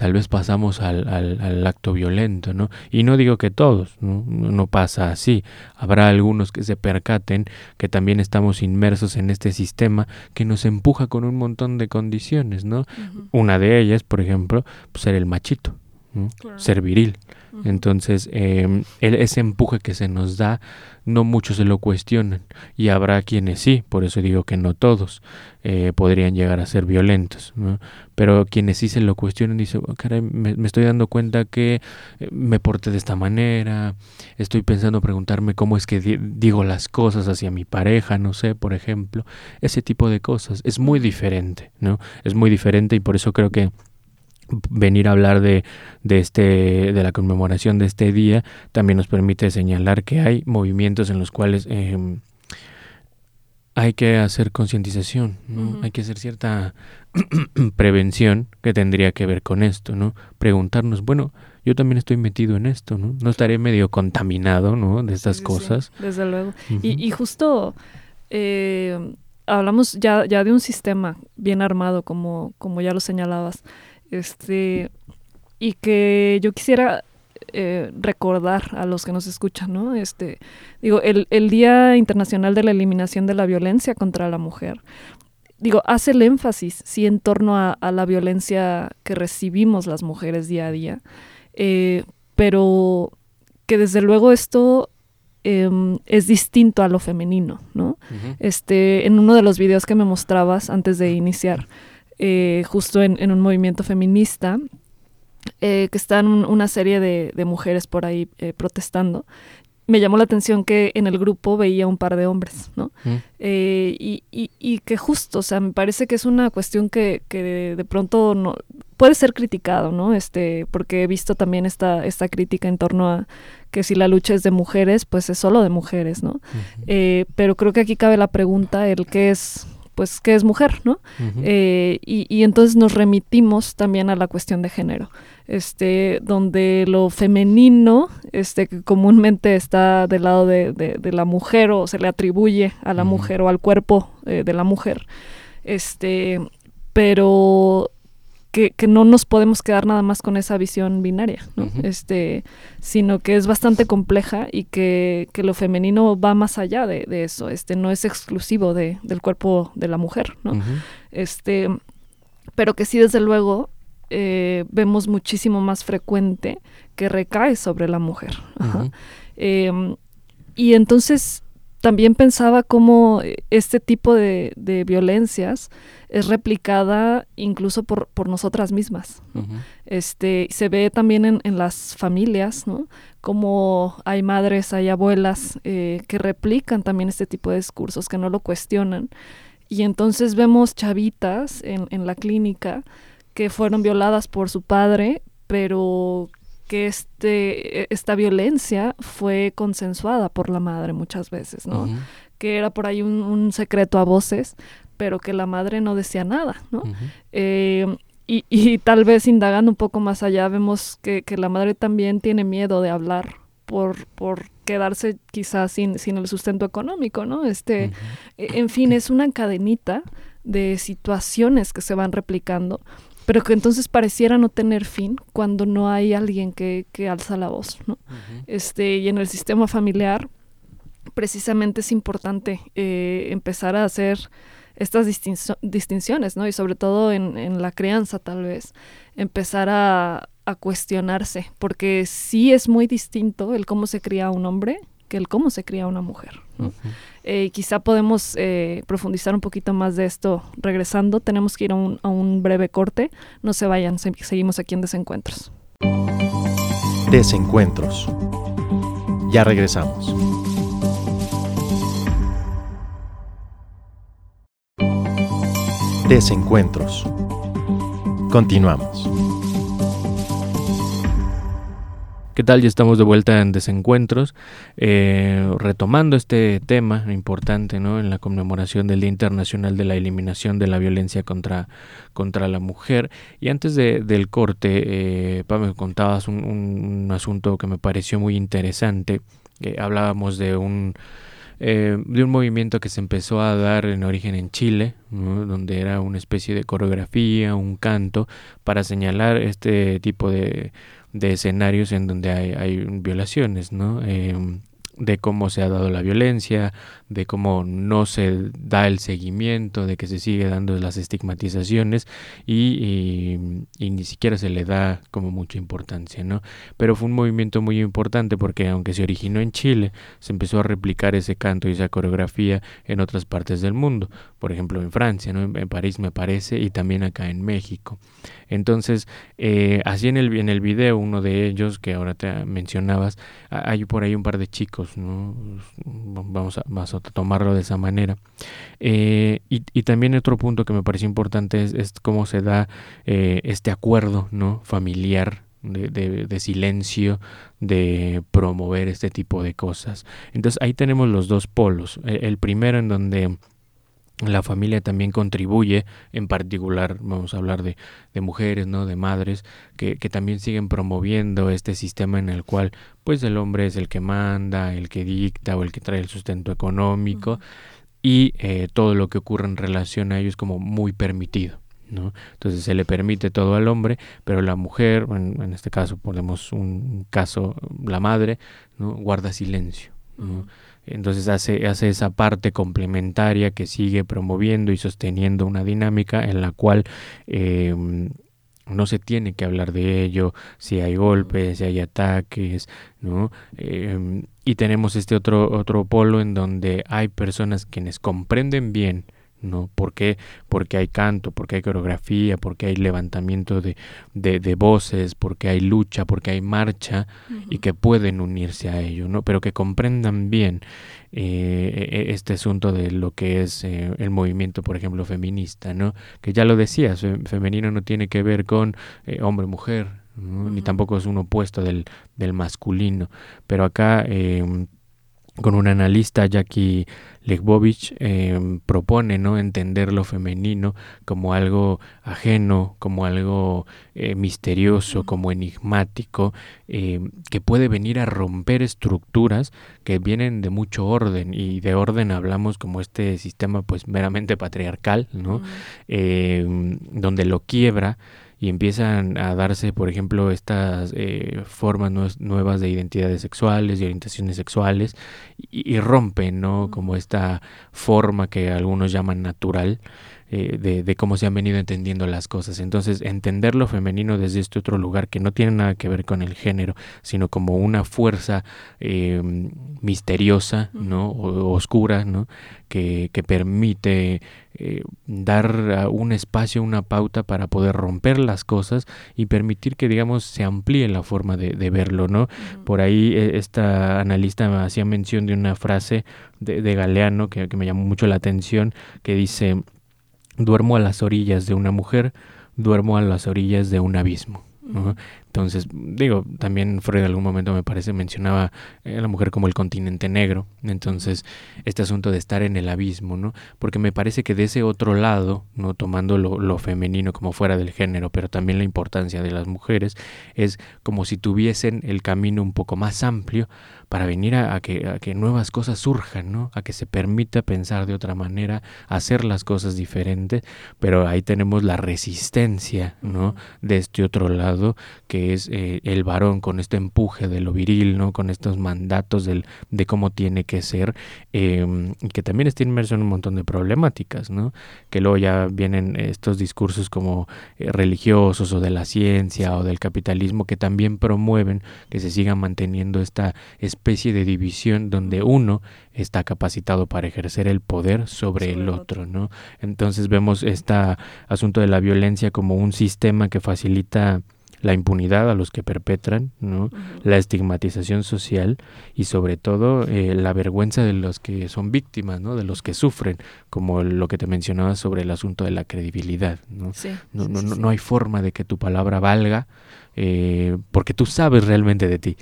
tal vez pasamos al, al, al, acto violento, ¿no? Y no digo que todos, ¿no? no pasa así. Habrá algunos que se percaten que también estamos inmersos en este sistema que nos empuja con un montón de condiciones, ¿no? Uh -huh. Una de ellas, por ejemplo, pues, ser el machito, ¿no? claro. ser viril. Entonces, eh, el, ese empuje que se nos da, no muchos se lo cuestionan. Y habrá quienes sí, por eso digo que no todos eh, podrían llegar a ser violentos. ¿no? Pero quienes sí se lo cuestionan dicen, oh, caray, me, me, estoy dando cuenta que eh, me porté de esta manera, estoy pensando preguntarme cómo es que di digo las cosas hacia mi pareja, no sé, por ejemplo. Ese tipo de cosas. Es muy diferente, ¿no? Es muy diferente y por eso creo que venir a hablar de, de, este, de la conmemoración de este día también nos permite señalar que hay movimientos en los cuales eh, hay que hacer concientización, ¿no? Uh -huh. hay que hacer cierta prevención que tendría que ver con esto, ¿no? Preguntarnos, bueno, yo también estoy metido en esto, ¿no? No estaré medio contaminado, ¿no? De estas sí, cosas. Sí, desde luego. Uh -huh. y, y, justo eh, hablamos ya, ya de un sistema bien armado, como, como ya lo señalabas. Este, y que yo quisiera eh, recordar a los que nos escuchan, ¿no? Este, digo, el, el, Día Internacional de la Eliminación de la Violencia contra la Mujer, digo, hace el énfasis, sí, en torno a, a la violencia que recibimos las mujeres día a día, eh, pero que desde luego esto eh, es distinto a lo femenino, ¿no? Uh -huh. Este, en uno de los videos que me mostrabas antes de iniciar, eh, justo en, en, un movimiento feminista, eh, que están un, una serie de, de, mujeres por ahí eh, protestando. Me llamó la atención que en el grupo veía un par de hombres, ¿no? Mm. Y, y, y, que justo, o sea, me parece que es una cuestión que, que de, de, pronto no, puede ser criticado, ¿no? Este, porque he visto también esta, esta crítica en torno a que si la lucha es de mujeres, pues es solo de mujeres, ¿no? Uh -huh. pero creo que aquí cabe la pregunta, el qué es pues que es mujer, ¿no? Uh -huh. eh, y, y, entonces nos remitimos también a la cuestión de género, este, donde lo femenino, este, que comúnmente está del lado de, de, de la mujer o se le atribuye a la uh -huh. mujer o al cuerpo eh, de la mujer, este, pero que, que, no nos podemos quedar nada más con esa visión binaria, ¿no? uh -huh. este, sino que es bastante compleja y que, que lo femenino va más allá de, de, eso, este, no es exclusivo de, del cuerpo de la mujer, ¿no? Uh -huh. este, pero que sí, desde luego, eh, vemos muchísimo más frecuente que recae sobre la mujer. Uh -huh. eh, y entonces también pensaba cómo este tipo de, violencias es replicada incluso por, por nosotras mismas. este, se ve también en, en, las familias, ¿no? Como hay madres, hay abuelas eh, que replican también este tipo de discursos, que no lo cuestionan. Y entonces vemos chavitas en, en la clínica que fueron violadas por su padre, pero que este, e, esta violencia fue consensuada por la madre muchas veces, ¿no? Que era por ahí un, secreto a voces, pero que la madre no decía nada, ¿no? Eh, y, y, tal vez indagando un poco más allá, vemos que, que la madre también tiene miedo de hablar por, por quedarse quizás sin, sin el sustento económico, ¿no? Este, e, En fin, es una cadenita de situaciones que se van replicando pero que entonces pareciera no tener fin cuando no hay alguien que, que alza la voz, ¿no? este, y en el sistema familiar, precisamente es importante eh, empezar a hacer estas distinciones, ¿no? Y sobre todo en, en, la crianza, tal vez, empezar a, a cuestionarse, porque sí es muy distinto el cómo se cría un hombre que el cómo se cría una mujer. Eh, quizá podemos eh, profundizar un poquito más de esto regresando. Tenemos que ir a un, breve corte. No se vayan, seguimos aquí en Desencuentros. Desencuentros. Ya regresamos. Desencuentros. Continuamos. Ya estamos de vuelta en Desencuentros, eh, retomando este tema importante en la conmemoración del Día Internacional de la Eliminación de la Violencia contra, contra la Mujer. Y antes de, del corte, eh, me contabas un, asunto que me pareció muy interesante. hablábamos de un, eh, de un movimiento que se empezó a dar en origen en Chile, donde era una especie de coreografía, un canto, para señalar este tipo de de escenarios en donde hay, hay violaciones, ¿no? Em, de cómo se ha dado la violencia, de cómo no se da el seguimiento, de que se sigue dando las estigmatizaciones y, ni siquiera se le da como mucha importancia, ¿no? Pero fue un movimiento muy importante porque aunque se originó en Chile, se empezó a replicar ese canto y esa coreografía en otras partes del mundo, por ejemplo en Francia, ¿no? En París me parece y también acá en México. Entonces, eh, así en el, en el video, uno de ellos que ahora te mencionabas, hay por ahí un par de chicos, Vamos a, vamos a tomarlo de esa manera. Eh, y, también otro punto que me parece importante es, cómo se da eh, este acuerdo. Familiar de, silencio, de promover este tipo de cosas. Entonces ahí tenemos los dos polos. E, el primero en donde la familia también contribuye, en particular vamos a hablar de, de mujeres, ¿no? de madres, que, que, también siguen promoviendo este sistema en el cual pues el hombre es el que manda, el que dicta o el que trae el sustento económico y eh, todo lo que ocurre en relación a ello es como muy permitido. ¿no? Entonces se le permite todo al hombre, pero la mujer, en, en este caso ponemos un caso, la madre, ¿no? guarda silencio. ¿no? Entonces hace, hace esa parte complementaria que sigue promoviendo y sosteniendo una dinámica en la cual em, no se tiene que hablar de ello, si hay golpes, si hay ataques, ¿no? Em, y tenemos este otro, otro polo en donde hay personas quienes comprenden bien ¿no? ¿Por qué? Porque hay canto, porque hay coreografía, porque hay levantamiento de, de, voces, porque hay lucha, porque hay marcha y que pueden unirse a ello, ¿no? Pero que comprendan bien eh, e, e, este asunto de lo que es eh, el movimiento, por ejemplo, feminista, ¿no? Que ya lo decías, femenino no tiene que ver con eh, hombre-mujer, ni tampoco es un opuesto del, del masculino, pero acá em, con un analista, Jackie Legbovich, em, propone ¿no? entender lo femenino como algo ajeno, como algo eh, misterioso, como enigmático, em, que puede venir a romper estructuras que vienen de mucho orden, y de orden hablamos como este sistema pues meramente patriarcal, ¿no? Em, donde lo quiebra y empiezan a darse, por ejemplo, estas eh, formas nuevas de identidades sexuales, de orientaciones sexuales, y, rompen, ¿no? Como esta forma que algunos llaman natural, eh, de, de, cómo se han venido entendiendo las cosas. Entonces, entender lo femenino desde este otro lugar que no tiene nada que ver con el género, sino como una fuerza eh, misteriosa, ¿no? O, oscura, ¿no? Que, que permite eh, dar un espacio, una pauta para poder romper las cosas y permitir que, digamos, se amplíe la forma de, de verlo, ¿no? Por ahí esta analista hacía mención de una frase de, de Galeano que, que me llamó mucho la atención, que dice, duermo a las orillas de una mujer, duermo a las orillas de un abismo. ¿no? Entonces, digo, también Freud en algún momento me parece mencionaba a la mujer como el continente negro. Entonces, este asunto de estar en el abismo, ¿no? Porque me parece que de ese otro lado, ¿no? Tomando lo, lo femenino como fuera del género, pero también la importancia de las mujeres, es como si tuviesen el camino un poco más amplio para venir a, a, que, a que nuevas cosas surjan, ¿no? A que se permita pensar de otra manera, hacer las cosas diferentes, pero ahí tenemos la resistencia, ¿no? De este otro lado que es eh, el varón con este empuje de lo viril, ¿no? Con estos mandatos del, de cómo tiene que ser, eh, que también está inmerso en un montón de problemáticas, ¿no? Que luego ya vienen estos discursos como eh, religiosos o de la ciencia o del capitalismo que también promueven que se siga manteniendo esta especie de división donde uno está capacitado para ejercer el poder sobre, sobre el otro, ¿no? Entonces vemos este asunto de la violencia como un sistema que facilita la impunidad a los que perpetran, ¿no? Uh -huh. la estigmatización social y sobre todo eh, la vergüenza de los que son víctimas, ¿no? de los que sufren, como lo que te mencionaba sobre el asunto de la credibilidad. No, sí, no, sí, no, sí, no, no, hay forma de que tu palabra valga eh, porque tú sabes realmente de ti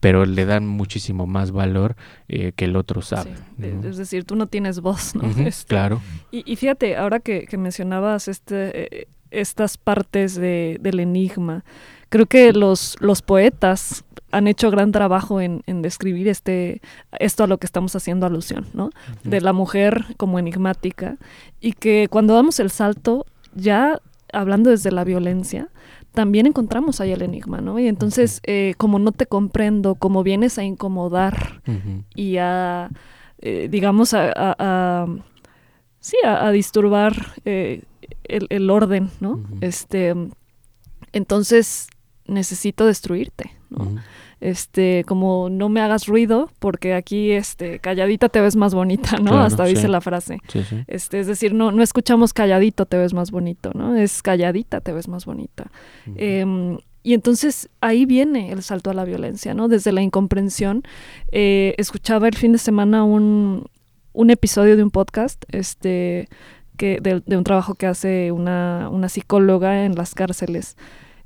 pero le dan muchísimo más valor eh, que el otro sabe. Sí. ¿no? Es decir, tú no tienes voz, ¿no? Uh -huh, este, claro. Y, y, fíjate, ahora que, que mencionabas este, eh, estas partes de, del enigma, creo que los, los poetas han hecho gran trabajo en, en, describir este, esto a lo que estamos haciendo alusión, ¿no? Uh -huh. De la mujer como enigmática y que cuando damos el salto, ya hablando desde la violencia, también encontramos ahí el enigma, ¿no? Y entonces, eh, como no te comprendo, como vienes a incomodar uh -huh. y a, eh, digamos, a, a, a, sí, a, a disturbar eh, el, el, orden, ¿no? Uh -huh. Este, entonces necesito destruirte, ¿no? Este, como no me hagas ruido, porque aquí, este, calladita te ves más bonita, ¿no? Claro, Hasta sí. dice la frase. Sí, sí. Este, es decir, no, no escuchamos calladito te ves más bonito, ¿no? Es calladita te ves más bonita. Uh -huh. eh, y entonces ahí viene el salto a la violencia, ¿no? Desde la incomprensión. Eh, escuchaba el fin de semana un, un episodio de un podcast, este, que, de, de un trabajo que hace una, una psicóloga en las cárceles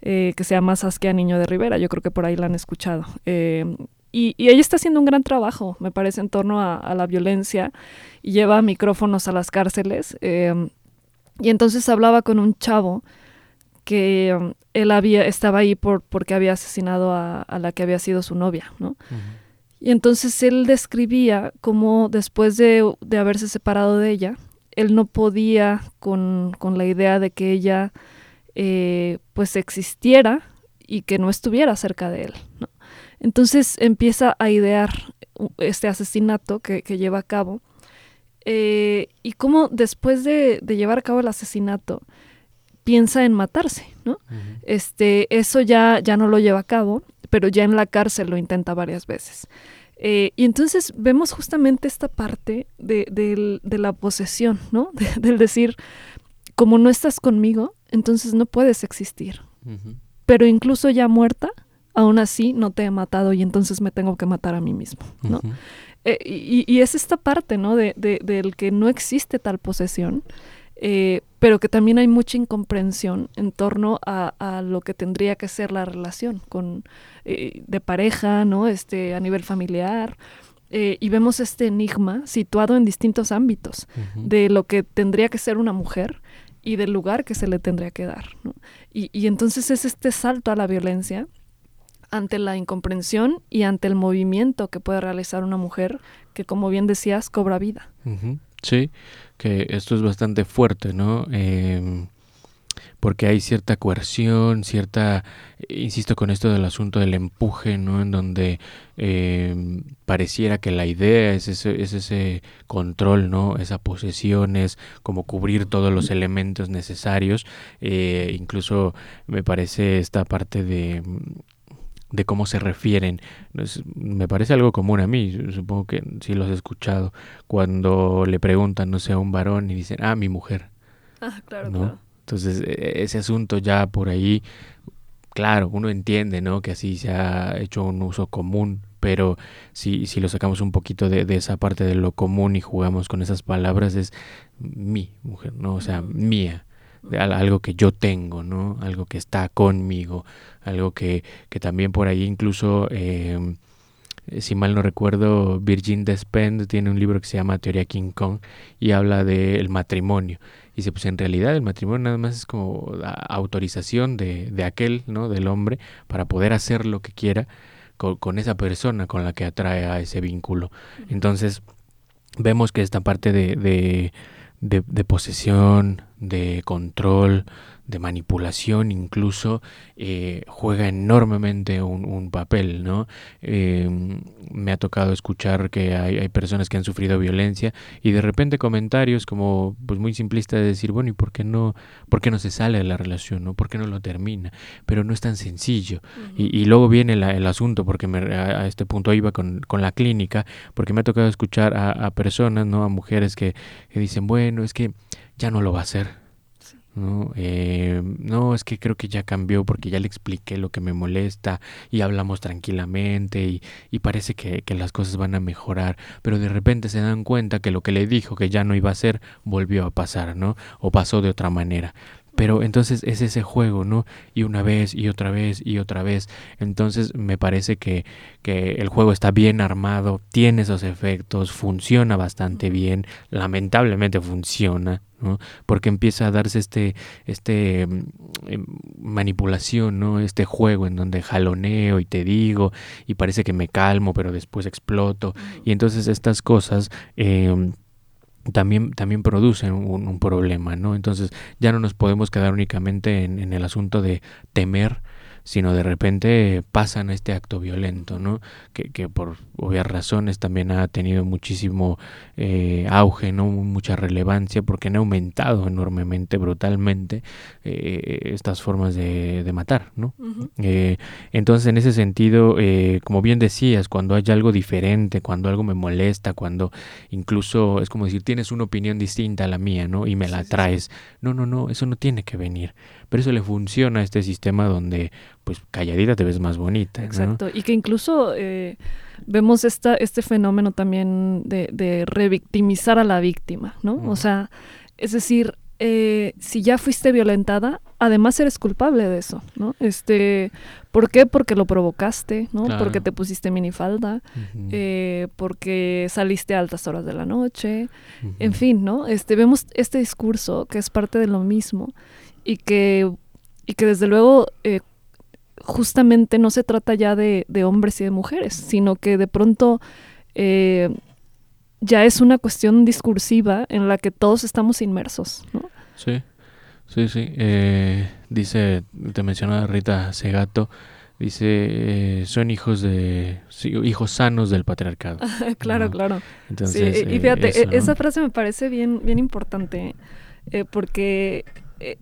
eh, que se llama Saskia Niño de Rivera. Yo creo que por ahí la han escuchado. Eh, y, y, ella está haciendo un gran trabajo, me parece, en torno a, a la violencia y lleva micrófonos a las cárceles. Eh, y entonces hablaba con un chavo que um, él había, estaba ahí por, porque había asesinado a, a, la que había sido su novia, ¿no? Uh -huh. Y entonces él describía cómo después de, de, haberse separado de ella, él no podía con, con la idea de que ella eh, pues existiera y que no estuviera cerca de él. ¿no? Entonces empieza a idear este asesinato que, que lleva a cabo eh, y cómo después de, de, llevar a cabo el asesinato piensa en matarse, ¿no? Uh -huh. Este, eso ya, ya no lo lleva a cabo, pero ya en la cárcel lo intenta varias veces. Eh, y entonces vemos justamente esta parte de, de, de la posesión, ¿no? De, del decir, como no estás conmigo, entonces no puedes existir. Uh -huh. Pero incluso ya muerta, aún así no te he matado y entonces me tengo que matar a mí mismo, ¿no? Uh -huh. eh, y, y, es esta parte, ¿no? De, de, del que no existe tal posesión, eh, pero que también hay mucha incomprensión en torno a, a lo que tendría que ser la relación con, eh, de pareja, ¿no? Este, a nivel familiar. Y vemos este enigma situado en distintos ámbitos uh -huh. de lo que tendría que ser una mujer y del lugar que se le tendría que dar. ¿no? Y, y, entonces es este salto a la violencia ante la incomprensión y ante el movimiento que puede realizar una mujer que, como bien decías, cobra vida. Sí, que esto es bastante fuerte, ¿no? Eh, porque hay cierta coerción, cierta, insisto con esto del asunto del empuje, ¿no? En donde eh, pareciera que la idea es ese, es ese control, ¿no? Esa posesión es como cubrir todos los elementos necesarios, eh, incluso me parece esta parte de de cómo se refieren. me parece algo común a mí, supongo que sí lo has escuchado, cuando le preguntan, no sé, a un varón y dicen, ah, mi mujer. Ah, claro, claro. Entonces, e, ese asunto ya por ahí, claro, uno entiende, ¿no? Que así se ha hecho un uso común, pero si, si lo sacamos un poquito de, de esa parte de lo común y jugamos con esas palabras, es mi mujer, ¿no? O sea, mía algo que yo tengo, ¿no? Algo que está conmigo, algo que, que también por ahí incluso, eh, si mal no recuerdo, Virgin Despend tiene un libro que se llama Teoría King Kong y habla del matrimonio. Y dice, pues en realidad el matrimonio nada más es como autorización de, de aquel, ¿no? Del hombre para poder hacer lo que quiera con, con esa persona con la que atrae a ese vínculo. Entonces, vemos que esta parte de, de, de, de posesión, de control, de manipulación incluso eh, juega enormemente un, papel, ¿no? Eh, me ha tocado escuchar que hay, hay, personas que han sufrido violencia y de repente comentarios como pues muy simplistas de decir, bueno, ¿y por qué no, por qué no se sale de la relación, ¿no? ¿Por qué no lo termina? Pero no es tan sencillo. y, y, luego viene la, el asunto, porque me, a, este punto iba con, con, la clínica, porque me ha tocado escuchar a, a personas, ¿no? A mujeres que, que dicen, bueno, es que ya no lo va a hacer ¿no? Eh, no, es que creo que ya cambió porque ya le expliqué lo que me molesta y hablamos tranquilamente y, y parece que, que, las cosas van a mejorar, pero de repente se dan cuenta que lo que le dijo que ya no iba a hacer volvió a pasar, ¿no? O pasó de otra manera. Pero entonces es ese juego, ¿no? Y una vez y otra vez y otra vez. Entonces me parece que, que el juego está bien armado, tiene esos efectos, funciona bastante bien, lamentablemente funciona, ¿no? Porque empieza a darse este, este mm, manipulación, ¿no? Este juego en donde jaloneo y te digo y parece que me calmo, pero después exploto. Y entonces estas cosas... Eh, también, también producen un, un, problema, ¿no? Entonces ya no nos podemos quedar únicamente en, en el asunto de temer sino de repente pasan a este acto violento, ¿no? Que, que por obvias razones también ha tenido muchísimo eh, auge, ¿no? Mucha relevancia porque han aumentado enormemente, brutalmente, eh, estas formas de, de matar, ¿no? Uh -huh. eh, entonces, en ese sentido, eh, como bien decías, cuando hay algo diferente, cuando algo me molesta, cuando incluso es como decir, tienes una opinión distinta a la mía, ¿no? Y me la traes. No, no, no, eso no tiene que venir. Pero eso le funciona a este sistema donde pues calladita te ves más bonita. Exacto, ¿no? y que incluso eh, vemos esta, este fenómeno también de, de, revictimizar a la víctima, ¿no? O sea, es decir, eh, si ya fuiste violentada, además eres culpable de eso, ¿no? Este, ¿Por qué? Porque lo provocaste, ¿no? Claro. Porque te pusiste minifalda, uh -huh. eh, porque saliste a altas horas de la noche, uh -huh. en fin, ¿no? Este, vemos este discurso que es parte de lo mismo y que, y que desde luego eh, justamente no se trata ya de, de, hombres y de mujeres, sino que de pronto eh, ya es una cuestión discursiva en la que todos estamos inmersos, ¿no? Sí, sí, sí. Eh, dice, te menciona Rita Segato, dice, eh, son hijos de hijos sanos del patriarcado. claro, ¿no? claro. Entonces, sí, y fíjate, eso, ¿no? esa frase me parece bien, bien importante, eh, porque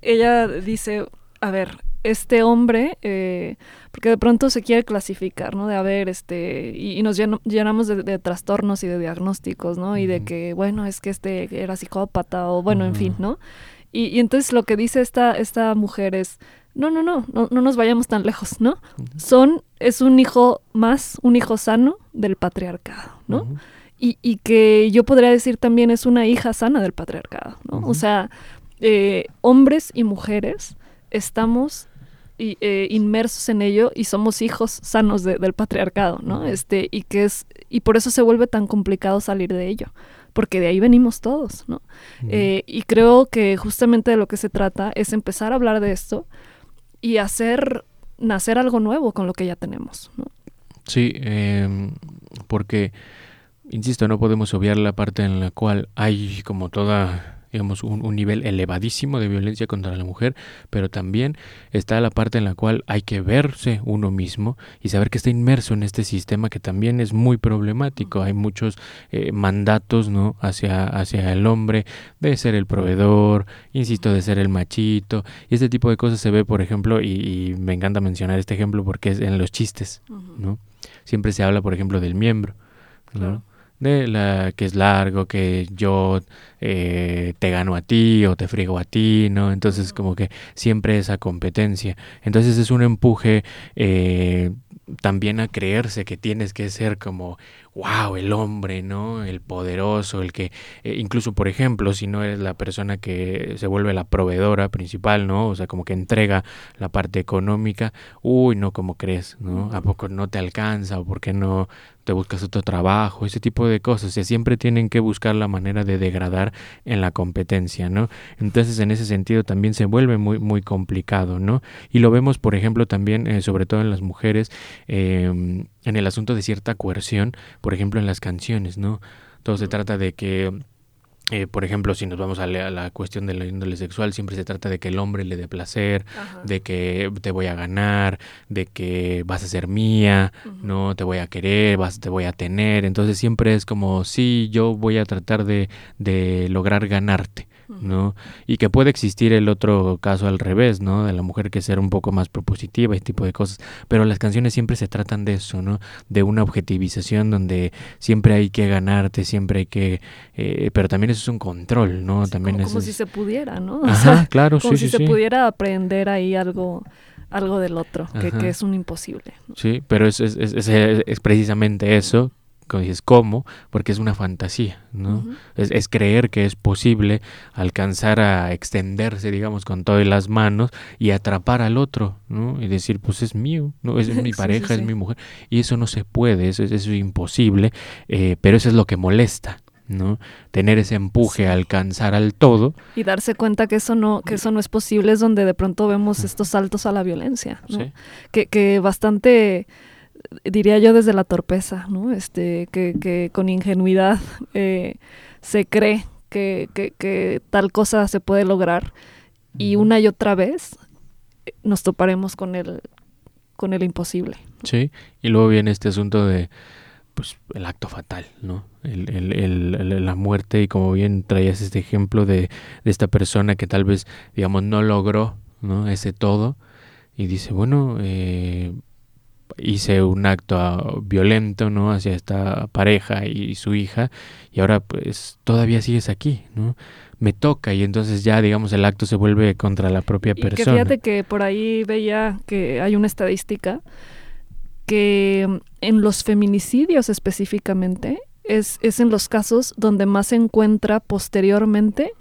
ella dice, a ver, este hombre, eh, porque de pronto se quiere clasificar, ¿no? De a ver, este, y, y nos llenamos de, de, trastornos y de diagnósticos, ¿no? Uh -huh. Y de que, bueno, es que este era psicópata o bueno, uh -huh. en fin, ¿no? Y, y, entonces lo que dice esta, esta mujer es, no, no, no, no, no nos vayamos tan lejos, ¿no? Uh -huh. Son, es un hijo más, un hijo sano del patriarcado, ¿no? Y, y, que yo podría decir también es una hija sana del patriarcado, ¿no? O sea, eh, hombres y mujeres estamos y, eh, inmersos en ello y somos hijos sanos de, del patriarcado, ¿no? Este, y que es, y por eso se vuelve tan complicado salir de ello, porque de ahí venimos todos, ¿no? Eh, y creo que justamente de lo que se trata es empezar a hablar de esto y hacer nacer algo nuevo con lo que ya tenemos, ¿no? Sí, eh, porque, insisto, no podemos obviar la parte en la cual hay como toda digamos, un, un, nivel elevadísimo de violencia contra la mujer, pero también está la parte en la cual hay que verse uno mismo y saber que está inmerso en este sistema que también es muy problemático. Hay muchos eh, mandatos ¿no? hacia, hacia el hombre de ser el proveedor, insisto, de ser el machito, y este tipo de cosas se ve, por ejemplo, y, me encanta mencionar este ejemplo porque es en los chistes, ¿no? Siempre se habla, por ejemplo, del miembro, ¿no? De la que es largo, que yo eh, te gano a ti o te frigo a ti, ¿no? Entonces como que siempre esa competencia. Entonces es un empuje eh, también a creerse que tienes que ser como wow, el hombre, ¿no? El poderoso, el que, eh, incluso por ejemplo, si no eres la persona que se vuelve la proveedora principal, ¿no? O sea, como que entrega la parte económica, uy, no, como crees, ¿no? ¿A poco no te alcanza o por qué no te buscas otro trabajo? Ese tipo de cosas, o sea, siempre tienen que buscar la manera de degradar en la competencia, ¿no? Entonces, en ese sentido también se vuelve muy, muy complicado, ¿no? Y lo vemos, por ejemplo, también, eh, sobre todo en las mujeres, eh, en el asunto de cierta coerción, por ejemplo, en las canciones, ¿no? Todo se trata de que eh, por ejemplo, si nos vamos a, la, a la cuestión de la índole sexual, siempre se trata de que el hombre le dé placer, Ajá. de que te voy a ganar, de que vas a ser mía, no te voy a querer, vas, te voy a tener. Entonces siempre es como, sí, yo voy a tratar de, de lograr ganarte. ¿No? Y que puede existir el otro caso al revés, ¿no? De la mujer que ser un poco más propositiva, ese tipo de cosas. Pero las canciones siempre se tratan de eso, ¿no? De una objetivización donde siempre hay que ganarte, siempre hay que... eh, pero también eso es un control, ¿no? Sí, también como, es... como si se pudiera, ¿no? O Ajá, sea, claro, como sí, si sí, se pudiera aprender ahí algo, algo del otro, que, que es un imposible. Sí, pero es, es- es precisamente eso, como dices, ¿cómo? Porque es una fantasía, ¿no? Es, es creer que es posible alcanzar a extenderse, digamos, con todas las manos y atrapar al otro, ¿no? Y decir, pues es mío, ¿no? Es, mi Sí, pareja, sí, es mi mujer. Y eso no se puede, eso, es- eso es imposible, eh, pero eso es lo que molesta, ¿no? Tener ese empuje a alcanzar al todo. Y darse cuenta que eso no, que eso no es posible es donde de pronto vemos estos saltos a la violencia, ¿no? Que, que bastante diría yo desde la torpeza, ¿no? Este, que, que con ingenuidad eh, se cree que, que, que tal cosa se puede lograr y una y otra vez eh, nos toparemos con el con el imposible. Sí, y luego viene este asunto de pues el acto fatal, ¿no? El, el- el- el- la muerte y como bien traías este ejemplo de, de esta persona que tal vez, digamos, no logró, ¿no? Ese todo y dice, bueno, eh, hice un acto violento, ¿no? Hacia esta pareja y su hija y ahora pues todavía sigues aquí, ¿no? Me toca y entonces ya, digamos, el acto se vuelve contra la propia Y que persona. fíjate que por ahí veía que hay una estadística que en los feminicidios específicamente es, es en los casos donde más se encuentra posteriormente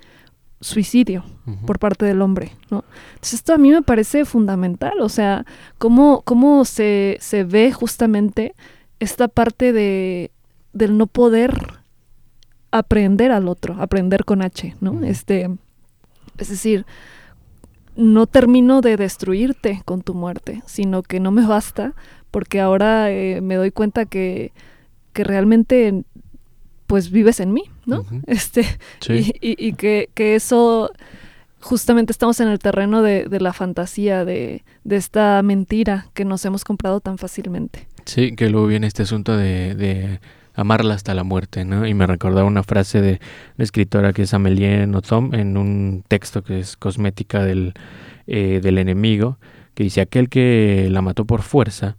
suicidio por parte del hombre, ¿no? Entonces esto a mí me parece fundamental, o sea, cómo, cómo se, se ve justamente esta parte de, del no poder aprender al otro, aprender con H, ¿no? Este, es decir, no termino de destruirte con tu muerte, sino que no me basta, porque ahora eh, me doy cuenta que, que realmente pues vives en mí, ¿no? Este, Sí. y, y- y que, que eso, justamente estamos en el terreno de, de la fantasía, de, de esta mentira que nos hemos comprado tan fácilmente. Sí, que luego viene este asunto de, de amarla hasta la muerte, ¿no? Y me recordaba una frase de una escritora que es Amélie Nothomb en un texto que es Cosmética del, eh, del enemigo, que dice, aquel que la mató por fuerza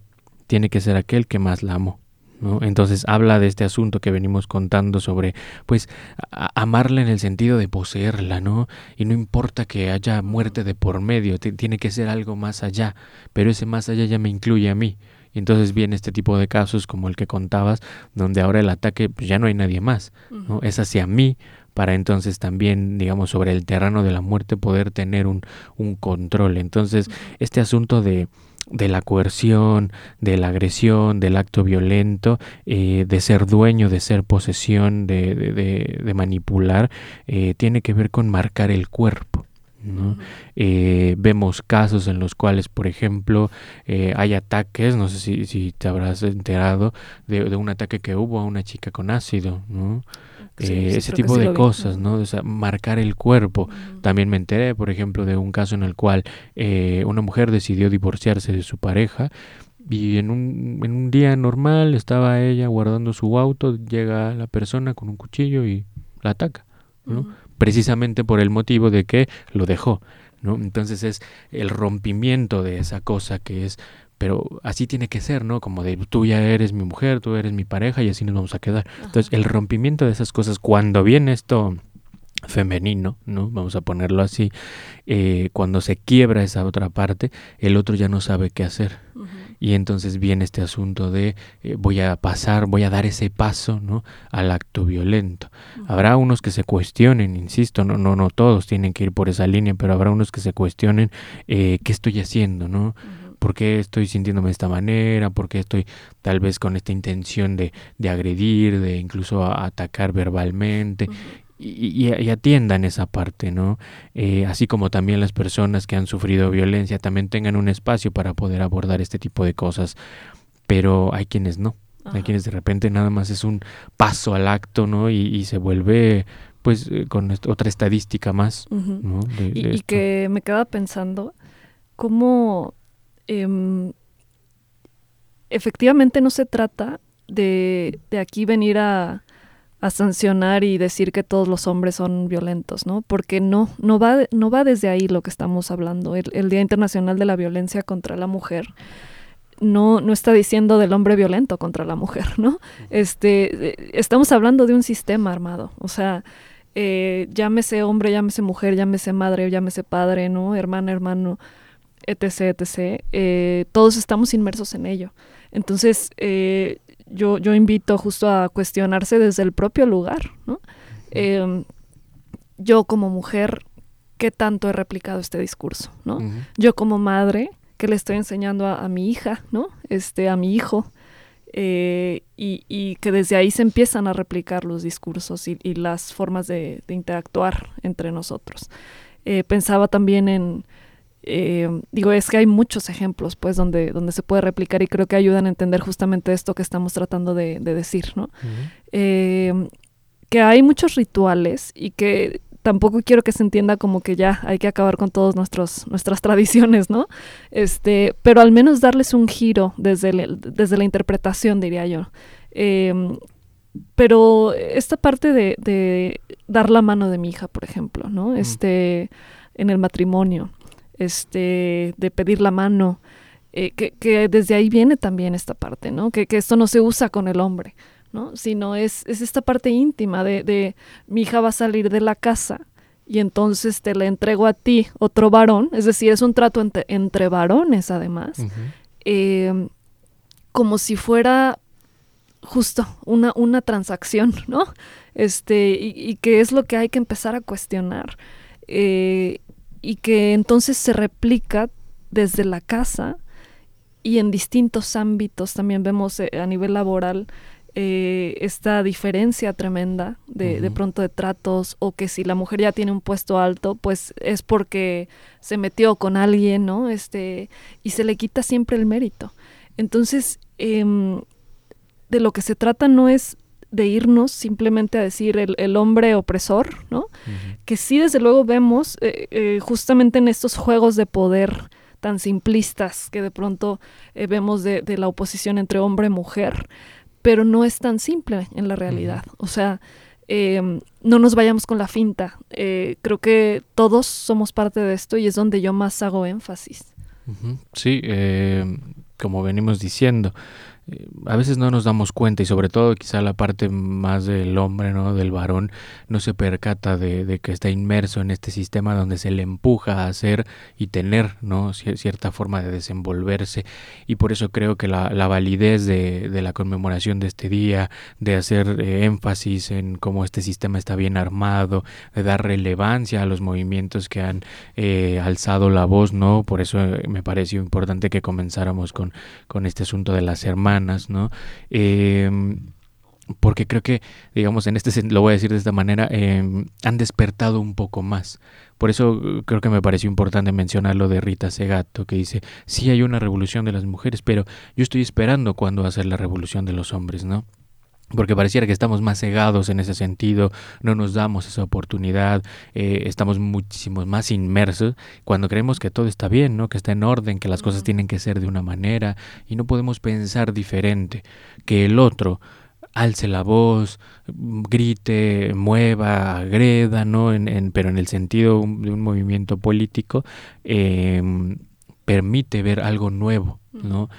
tiene que ser aquel que más la amó. ¿No? Entonces habla de este asunto que venimos contando sobre, pues, amarla en el sentido de poseerla, ¿no? Y no importa que haya muerte de por medio, ti- tiene que ser algo más allá, pero ese más allá ya me incluye a mí. Y entonces viene este tipo de casos como el que contabas, donde ahora el ataque pues, ya no hay nadie más, ¿no? Es hacia mí para entonces también, digamos, sobre el terreno de la muerte poder tener un, un control. Entonces, este asunto de, de la coerción, de la agresión, del acto violento, eh, de ser dueño, de ser posesión, de, de, de- de manipular, eh, tiene que ver con marcar el cuerpo. ¿no? Eh, vemos casos en los cuales, por ejemplo, eh, hay ataques, no sé si, si te habrás enterado de, de un ataque que hubo a una chica con ácido, ¿no? Eh, ese tipo de cosas, ¿no? O sea, marcar el cuerpo. También me enteré, por ejemplo, de un caso en el cual eh, una mujer decidió divorciarse de su pareja y en un, en un día normal estaba ella guardando su auto, llega la persona con un cuchillo y la ataca, ¿no? Precisamente por el motivo de que lo dejó, ¿no? Entonces es el rompimiento de esa cosa que es pero así tiene que ser, ¿no? Como de tú ya eres mi mujer, tú eres mi pareja y así nos vamos a quedar. Entonces, el rompimiento de esas cosas, cuando viene esto femenino, ¿no? Vamos a ponerlo así, eh, cuando se quiebra esa otra parte, el otro ya no sabe qué hacer. Y entonces viene este asunto de eh, voy a pasar, voy a dar ese paso, ¿no? Al acto violento. Habrá unos que se cuestionen, insisto, no, no, no todos tienen que ir por esa línea, pero habrá unos que se cuestionen eh, qué estoy haciendo, ¿no? Por qué estoy sintiéndome de esta manera, por qué estoy tal vez con esta intención de, de agredir, de incluso atacar verbalmente. Y, y, atiendan esa parte, ¿no? Eh, así como también las personas que han sufrido violencia también tengan un espacio para poder abordar este tipo de cosas, pero hay quienes no, hay quienes de repente nada más es un paso al acto, ¿no? Y, se vuelve pues eh, con otra estadística más, ¿no? y, que me queda pensando cómo Em, efectivamente no se trata de, de aquí venir a, a, sancionar y decir que todos los hombres son violentos, ¿no? Porque no, no va, no va desde ahí lo que estamos hablando. El, Día Internacional de la Violencia contra la Mujer no, no está diciendo del hombre violento contra la mujer, ¿no? Este, eh, estamos hablando de un sistema armado, o sea, eh, llámese hombre, llámese mujer, llámese madre, llámese padre, ¿no? Hermana, hermano etc., etc., eh, todos estamos inmersos en ello. Entonces, eh, yo, yo invito justo a cuestionarse desde el propio lugar, ¿no? Em, yo como mujer, ¿qué tanto he replicado este discurso, ¿no? Yo como madre, ¿qué le estoy enseñando a, mi hija, ¿no? Este, a mi hijo, eh, y, que desde ahí se empiezan a replicar los discursos y, las formas de, interactuar entre nosotros. pensaba también en eh, digo, es que hay muchos ejemplos, pues, donde, donde se puede replicar y creo que ayudan a entender justamente esto que estamos tratando de, decir, ¿no? Eh, que hay muchos rituales y que tampoco quiero que se entienda como que ya hay que acabar con todas nuestras tradiciones, ¿no? Este, pero al menos darles un giro desde, desde la interpretación, diría yo. Em, pero esta parte de, de, dar la mano de mi hija, por ejemplo, ¿no? Este, en el matrimonio este, de pedir la mano, eh, que, desde ahí viene también esta parte, ¿no? Que, esto no se usa con el hombre, ¿no? Sino es, es esta parte íntima de, de, mi hija va a salir de la casa y entonces te la entrego a ti, otro varón, es decir, es un trato entre, varones además, em, como si fuera justo una, una transacción, ¿no? Este, y, y, que es lo que hay que empezar a cuestionar. Eh, y que entonces se replica desde la casa y en distintos ámbitos. También vemos eh, a nivel laboral eh, esta diferencia tremenda de, de, pronto de tratos o que si la mujer ya tiene un puesto alto, pues es porque se metió con alguien, ¿no? Este, y se le quita siempre el mérito. Entonces, em, de lo que se trata no es de irnos simplemente a decir el, hombre opresor, ¿no? Que sí, desde luego vemos eh, eh, justamente en estos juegos de poder tan simplistas que de pronto eh, vemos de, la oposición entre hombre y mujer, pero no es tan simple en la realidad. O sea, em, no nos vayamos con la finta. creo que todos somos parte de esto y es donde yo más hago énfasis. Sí, como venimos diciendo, a veces no nos damos cuenta y sobre todo quizá la parte más del hombre, ¿no? del varón, no se percata de, que está inmerso en este sistema donde se le empuja a hacer y tener ¿no? cierta forma de desenvolverse y por eso creo que la, validez de, la conmemoración de este día, de hacer eh, énfasis en cómo este sistema está bien armado, de dar relevancia a los movimientos que han eh, alzado la voz, ¿no? Por eso eh, me pareció importante que comenzáramos con, con este asunto de las hermanas ¿no? Em, porque creo que, digamos, en este lo voy a decir de esta manera, em, han despertado un poco más. Por eso uh, creo que me pareció importante mencionar lo de Rita Segato, que dice, sí hay una revolución de las mujeres, pero yo estoy esperando cuándo va a ser la revolución de los hombres, ¿no? Porque pareciera que estamos más cegados en ese sentido, no nos damos esa oportunidad, eh, estamos muchísimo más inmersos cuando creemos que todo está bien, ¿no? que está en orden, que las cosas tienen que ser de una manera y no podemos pensar diferente, que el otro alce la voz, grite, mueva, agreda, ¿no? En, pero en el sentido de un movimiento político, em, permite ver algo nuevo, ¿no?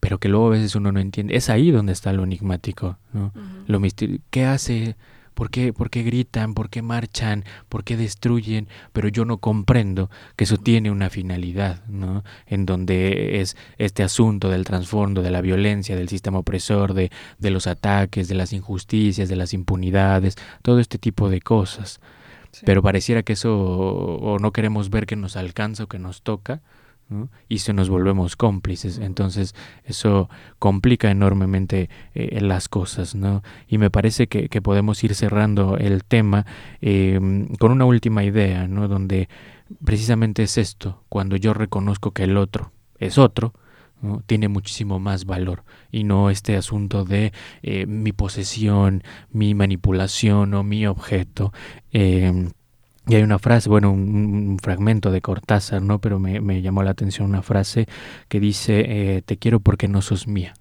Pero que luego a veces uno no entiende. Es ahí donde está lo enigmático, ¿no? Lo misterio. ¿Qué hace? ¿Por qué, ¿Por qué gritan? ¿Por qué marchan? ¿Por qué destruyen? Pero yo no comprendo que eso tiene una finalidad, ¿no? En donde es este asunto del trasfondo, de la violencia, del sistema opresor, de, de los ataques, de las injusticias, de las impunidades, todo este tipo de cosas. Pero pareciera que eso o no queremos ver que nos alcanza o que nos toca, y se nos volvemos cómplices. Entonces eso complica enormemente eh, las cosas. ¿no? Y me parece que, podemos ir cerrando el tema em, con una última idea, ¿no? donde precisamente es esto, cuando yo reconozco que el otro es otro, tiene muchísimo más valor y no este asunto de eh, mi posesión, mi manipulación o mi objeto. Em, y hay una frase, bueno, un, fragmento de Cortázar, ¿no? Pero me, me, llamó la atención una frase que dice, eh, te quiero porque no sos mía,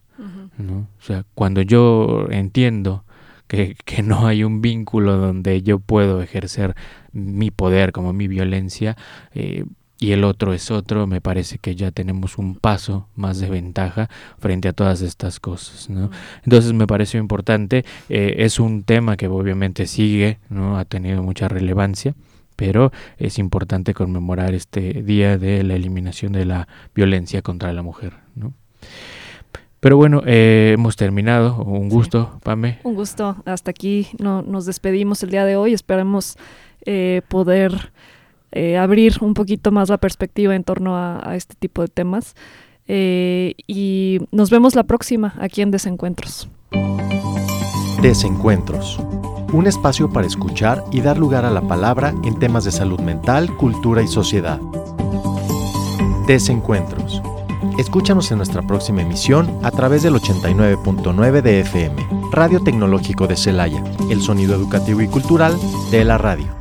¿no? O sea, cuando yo entiendo que, que, no hay un vínculo donde yo puedo ejercer mi poder como mi violencia, eh, y el otro es otro, me parece que ya tenemos un paso más de ventaja frente a todas estas cosas. ¿no? Entonces me pareció importante, eh, es un tema que obviamente sigue, ¿no? ha tenido mucha relevancia pero es importante conmemorar este día de la eliminación de la violencia contra la mujer. ¿no? Pero bueno, eh, hemos terminado. Un gusto, Pame. Un gusto. Hasta aquí no, nos despedimos el día de hoy. Esperemos eh, poder eh, abrir un poquito más la perspectiva en torno a, a este tipo de temas. y nos vemos la próxima aquí en Desencuentros. Desencuentros un espacio para escuchar y dar lugar a la palabra en temas de salud mental, cultura y sociedad. Desencuentros. Escúchanos en nuestra próxima emisión a través del 89.9 de FM, Radio Tecnológico de Celaya, el sonido educativo y cultural de la radio.